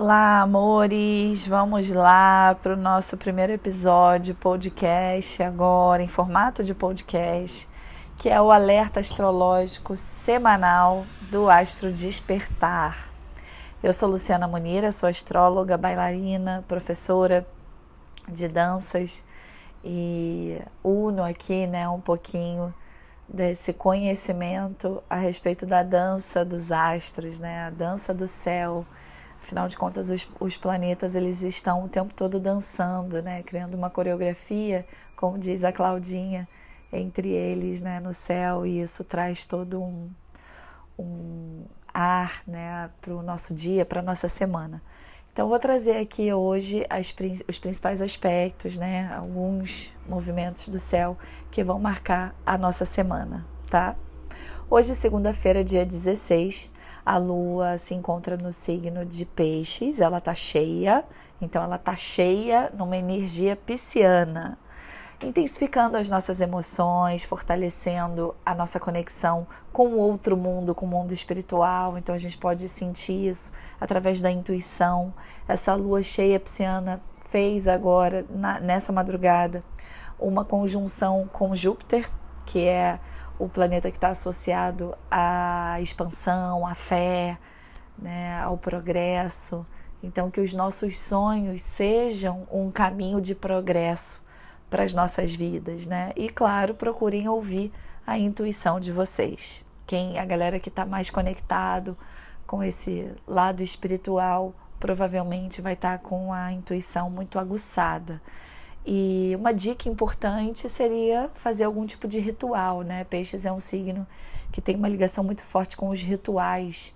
Olá, amores! Vamos lá para o nosso primeiro episódio podcast, agora em formato de podcast, que é o alerta astrológico semanal do Astro Despertar. Eu sou Luciana Munira, sou astróloga, bailarina, professora de danças e uno aqui, né, um pouquinho desse conhecimento a respeito da dança dos astros, né, a dança do céu Afinal de contas, os, os planetas eles estão o tempo todo dançando, né? Criando uma coreografia, como diz a Claudinha, entre eles, né? No céu e isso traz todo um, um ar, né? Para o nosso dia, para a nossa semana. Então, vou trazer aqui hoje as, os principais aspectos, né? Alguns movimentos do céu que vão marcar a nossa semana, tá? Hoje, segunda-feira, dia 16, a lua se encontra no signo de Peixes, ela tá cheia, então ela tá cheia numa energia pisciana, intensificando as nossas emoções, fortalecendo a nossa conexão com o outro mundo, com o mundo espiritual. Então a gente pode sentir isso através da intuição. Essa lua cheia pisciana fez agora, na, nessa madrugada, uma conjunção com Júpiter, que é o planeta que está associado à expansão, à fé, né, ao progresso. Então, que os nossos sonhos sejam um caminho de progresso para as nossas vidas, né? E claro, procurem ouvir a intuição de vocês. Quem a galera que está mais conectado com esse lado espiritual provavelmente vai estar tá com a intuição muito aguçada. E uma dica importante seria fazer algum tipo de ritual, né? Peixes é um signo que tem uma ligação muito forte com os rituais.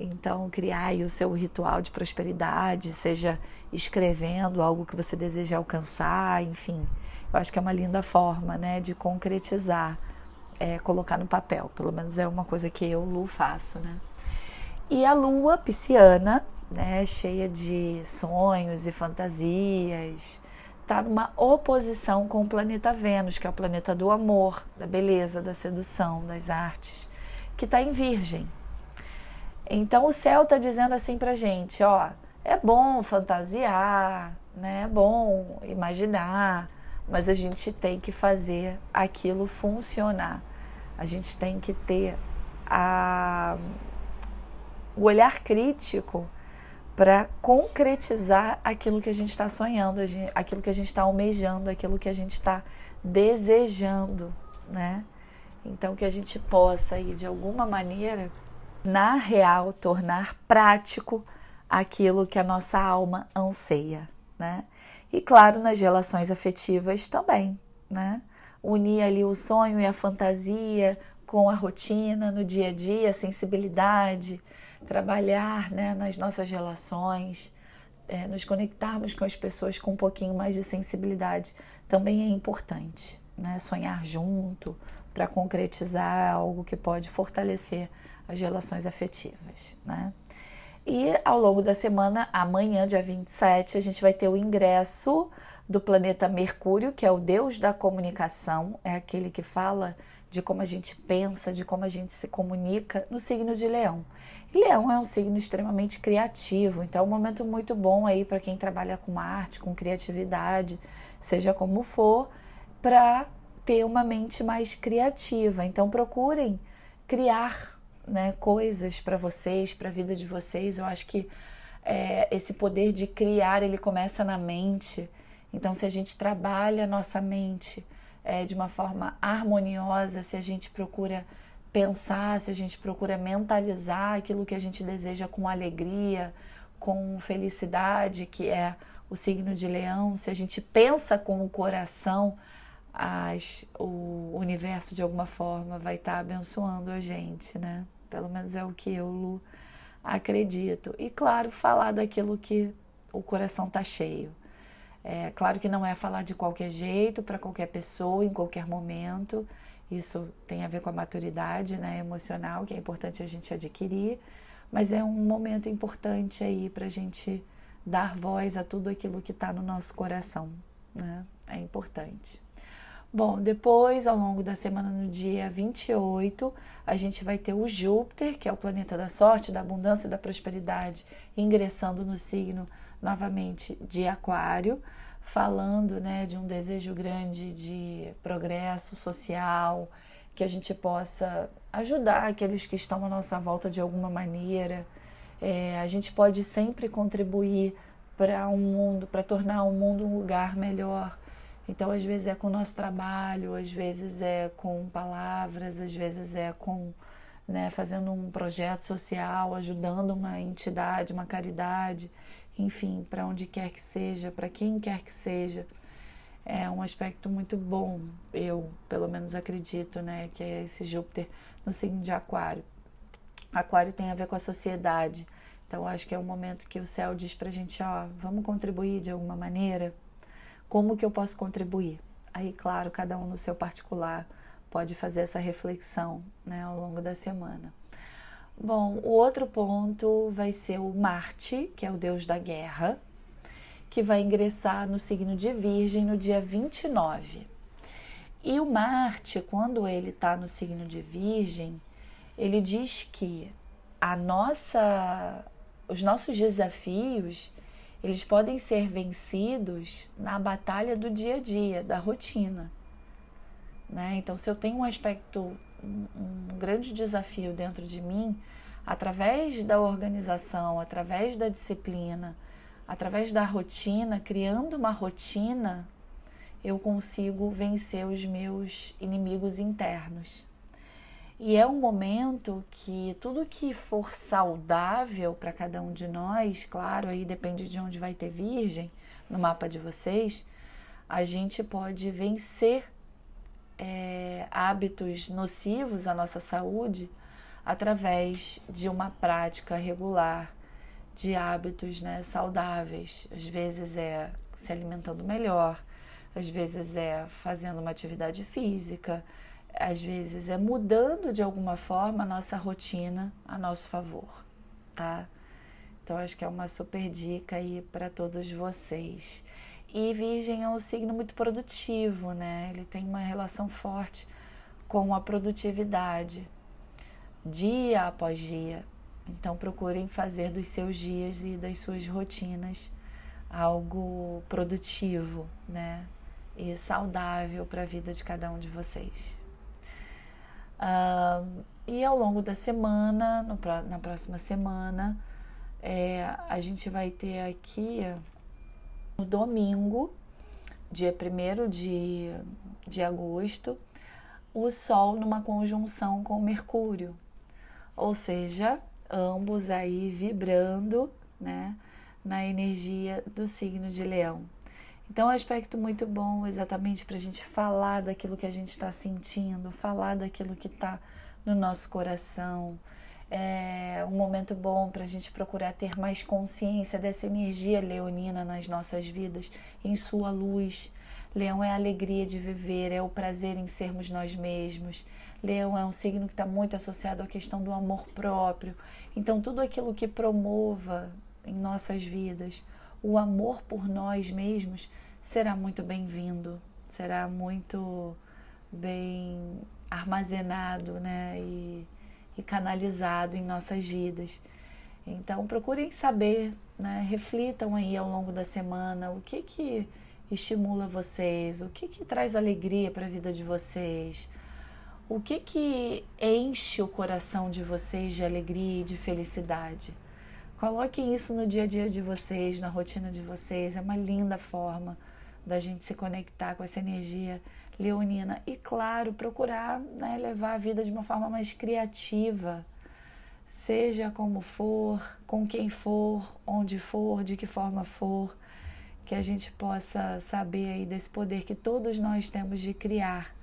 Então, criar o seu ritual de prosperidade, seja escrevendo algo que você deseja alcançar, enfim. Eu acho que é uma linda forma, né, de concretizar, é, colocar no papel. Pelo menos é uma coisa que eu, Lu, faço, né? E a lua pisciana, né, cheia de sonhos e fantasias, está numa oposição com o planeta Vênus, que é o planeta do amor, da beleza, da sedução, das artes, que está em Virgem. Então o céu está dizendo assim para gente, ó, é bom fantasiar, né? É bom imaginar, mas a gente tem que fazer aquilo funcionar. A gente tem que ter a, o olhar crítico para concretizar aquilo que a gente está sonhando, aquilo que a gente está almejando, aquilo que a gente está desejando, né? Então que a gente possa aí de alguma maneira, na real, tornar prático aquilo que a nossa alma anseia, né? E claro, nas relações afetivas também, né? Unir ali o sonho e a fantasia com a rotina no dia a dia, a sensibilidade, trabalhar né, nas nossas relações, é, nos conectarmos com as pessoas com um pouquinho mais de sensibilidade também é importante. Né? Sonhar junto para concretizar algo que pode fortalecer as relações afetivas. Né? E ao longo da semana, amanhã, dia 27, a gente vai ter o ingresso do planeta Mercúrio, que é o deus da comunicação, é aquele que fala de como a gente pensa, de como a gente se comunica no signo de Leão. Leão é um signo extremamente criativo, então é um momento muito bom aí para quem trabalha com arte, com criatividade, seja como for, para ter uma mente mais criativa. Então procurem criar né, coisas para vocês, para a vida de vocês. Eu acho que é, esse poder de criar ele começa na mente. Então, se a gente trabalha a nossa mente é, de uma forma harmoniosa, se a gente procura pensar, se a gente procura mentalizar aquilo que a gente deseja com alegria, com felicidade, que é o signo de leão, se a gente pensa com o coração, as, o universo de alguma forma vai estar tá abençoando a gente, né? Pelo menos é o que eu, Lu, acredito. E claro, falar daquilo que o coração tá cheio. É claro que não é falar de qualquer jeito, para qualquer pessoa, em qualquer momento. Isso tem a ver com a maturidade né, emocional, que é importante a gente adquirir, mas é um momento importante aí para a gente dar voz a tudo aquilo que está no nosso coração. Né? É importante. Bom, depois, ao longo da semana, no dia 28, a gente vai ter o Júpiter, que é o planeta da sorte, da abundância da prosperidade, ingressando no signo novamente de Aquário, falando né, de um desejo grande de progresso social, que a gente possa ajudar aqueles que estão à nossa volta de alguma maneira. É, a gente pode sempre contribuir para um mundo, para tornar o mundo um lugar melhor então, às vezes é com o nosso trabalho, às vezes é com palavras, às vezes é com né, fazendo um projeto social, ajudando uma entidade, uma caridade, enfim, para onde quer que seja, para quem quer que seja. É um aspecto muito bom, eu pelo menos acredito, né, que é esse Júpiter no signo de Aquário. Aquário tem a ver com a sociedade, então acho que é um momento que o céu diz para a gente: ó, vamos contribuir de alguma maneira como que eu posso contribuir? Aí, claro, cada um no seu particular pode fazer essa reflexão né, ao longo da semana. Bom, o outro ponto vai ser o Marte, que é o deus da guerra, que vai ingressar no signo de Virgem no dia 29. E o Marte, quando ele está no signo de Virgem, ele diz que a nossa, os nossos desafios eles podem ser vencidos na batalha do dia a dia, da rotina. Né? Então, se eu tenho um aspecto, um, grande desafio dentro de mim, através da organização, através da disciplina, através da rotina, criando uma rotina, eu consigo vencer os meus inimigos internos. E é um momento que tudo que for saudável para cada um de nós, claro, aí depende de onde vai ter virgem no mapa de vocês, a gente pode vencer é, hábitos nocivos à nossa saúde através de uma prática regular de hábitos né, saudáveis. Às vezes é se alimentando melhor, às vezes é fazendo uma atividade física, às vezes é mudando de alguma forma a nossa rotina a nosso favor, tá? Então acho que é uma super dica aí para todos vocês. E Virgem é um signo muito produtivo, né? Ele tem uma relação forte com a produtividade, dia após dia. Então procurem fazer dos seus dias e das suas rotinas algo produtivo, né? E saudável para a vida de cada um de vocês. E ao longo da semana, no, na próxima semana, é, a gente vai ter aqui no domingo, dia 1 de, de agosto, o Sol numa conjunção com Mercúrio. Ou seja, ambos aí vibrando né, na energia do signo de Leão. Então, é um aspecto muito bom exatamente para a gente falar daquilo que a gente está sentindo, falar daquilo que está no nosso coração. É um momento bom para a gente procurar ter mais consciência dessa energia leonina nas nossas vidas, em sua luz. Leão é a alegria de viver, é o prazer em sermos nós mesmos. Leão é um signo que está muito associado à questão do amor próprio. Então, tudo aquilo que promova em nossas vidas o amor por nós mesmos será muito bem-vindo, será muito bem armazenado né, e, e, canalizado em nossas vidas. Então procurem saber, né, reflitam aí ao longo da semana o que que estimula vocês, o que que traz alegria para a vida de vocês, o que que enche o coração de vocês de alegria e de felicidade. Coloquem isso no dia a dia de vocês, na rotina de vocês. É uma linda forma da gente se conectar com essa energia leonina. E, claro, procurar né, levar a vida de uma forma mais criativa. Seja como for, com quem for, onde for, de que forma for, que a gente possa saber aí desse poder que todos nós temos de criar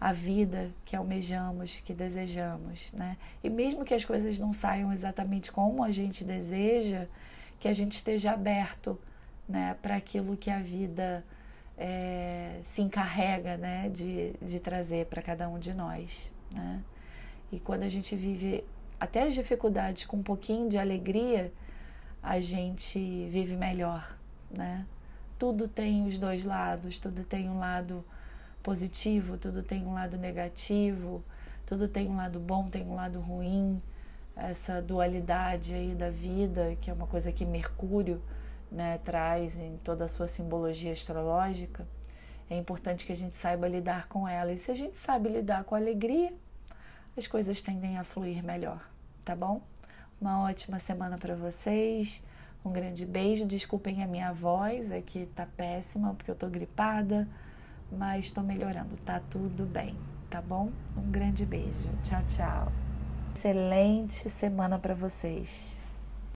a vida que almejamos, que desejamos, né? E mesmo que as coisas não saiam exatamente como a gente deseja, que a gente esteja aberto, né, para aquilo que a vida é, se encarrega, né, de, de trazer para cada um de nós, né? E quando a gente vive até as dificuldades com um pouquinho de alegria, a gente vive melhor, né? Tudo tem os dois lados, tudo tem um lado positivo, tudo tem um lado negativo, tudo tem um lado bom, tem um lado ruim. Essa dualidade aí da vida, que é uma coisa que Mercúrio né, traz em toda a sua simbologia astrológica, é importante que a gente saiba lidar com ela. E se a gente sabe lidar com alegria, as coisas tendem a fluir melhor, tá bom? Uma ótima semana para vocês. Um grande beijo. Desculpem a minha voz, aqui tá péssima porque eu tô gripada, mas tô melhorando, tá tudo bem, tá bom? Um grande beijo. Tchau, tchau. Excelente semana para vocês.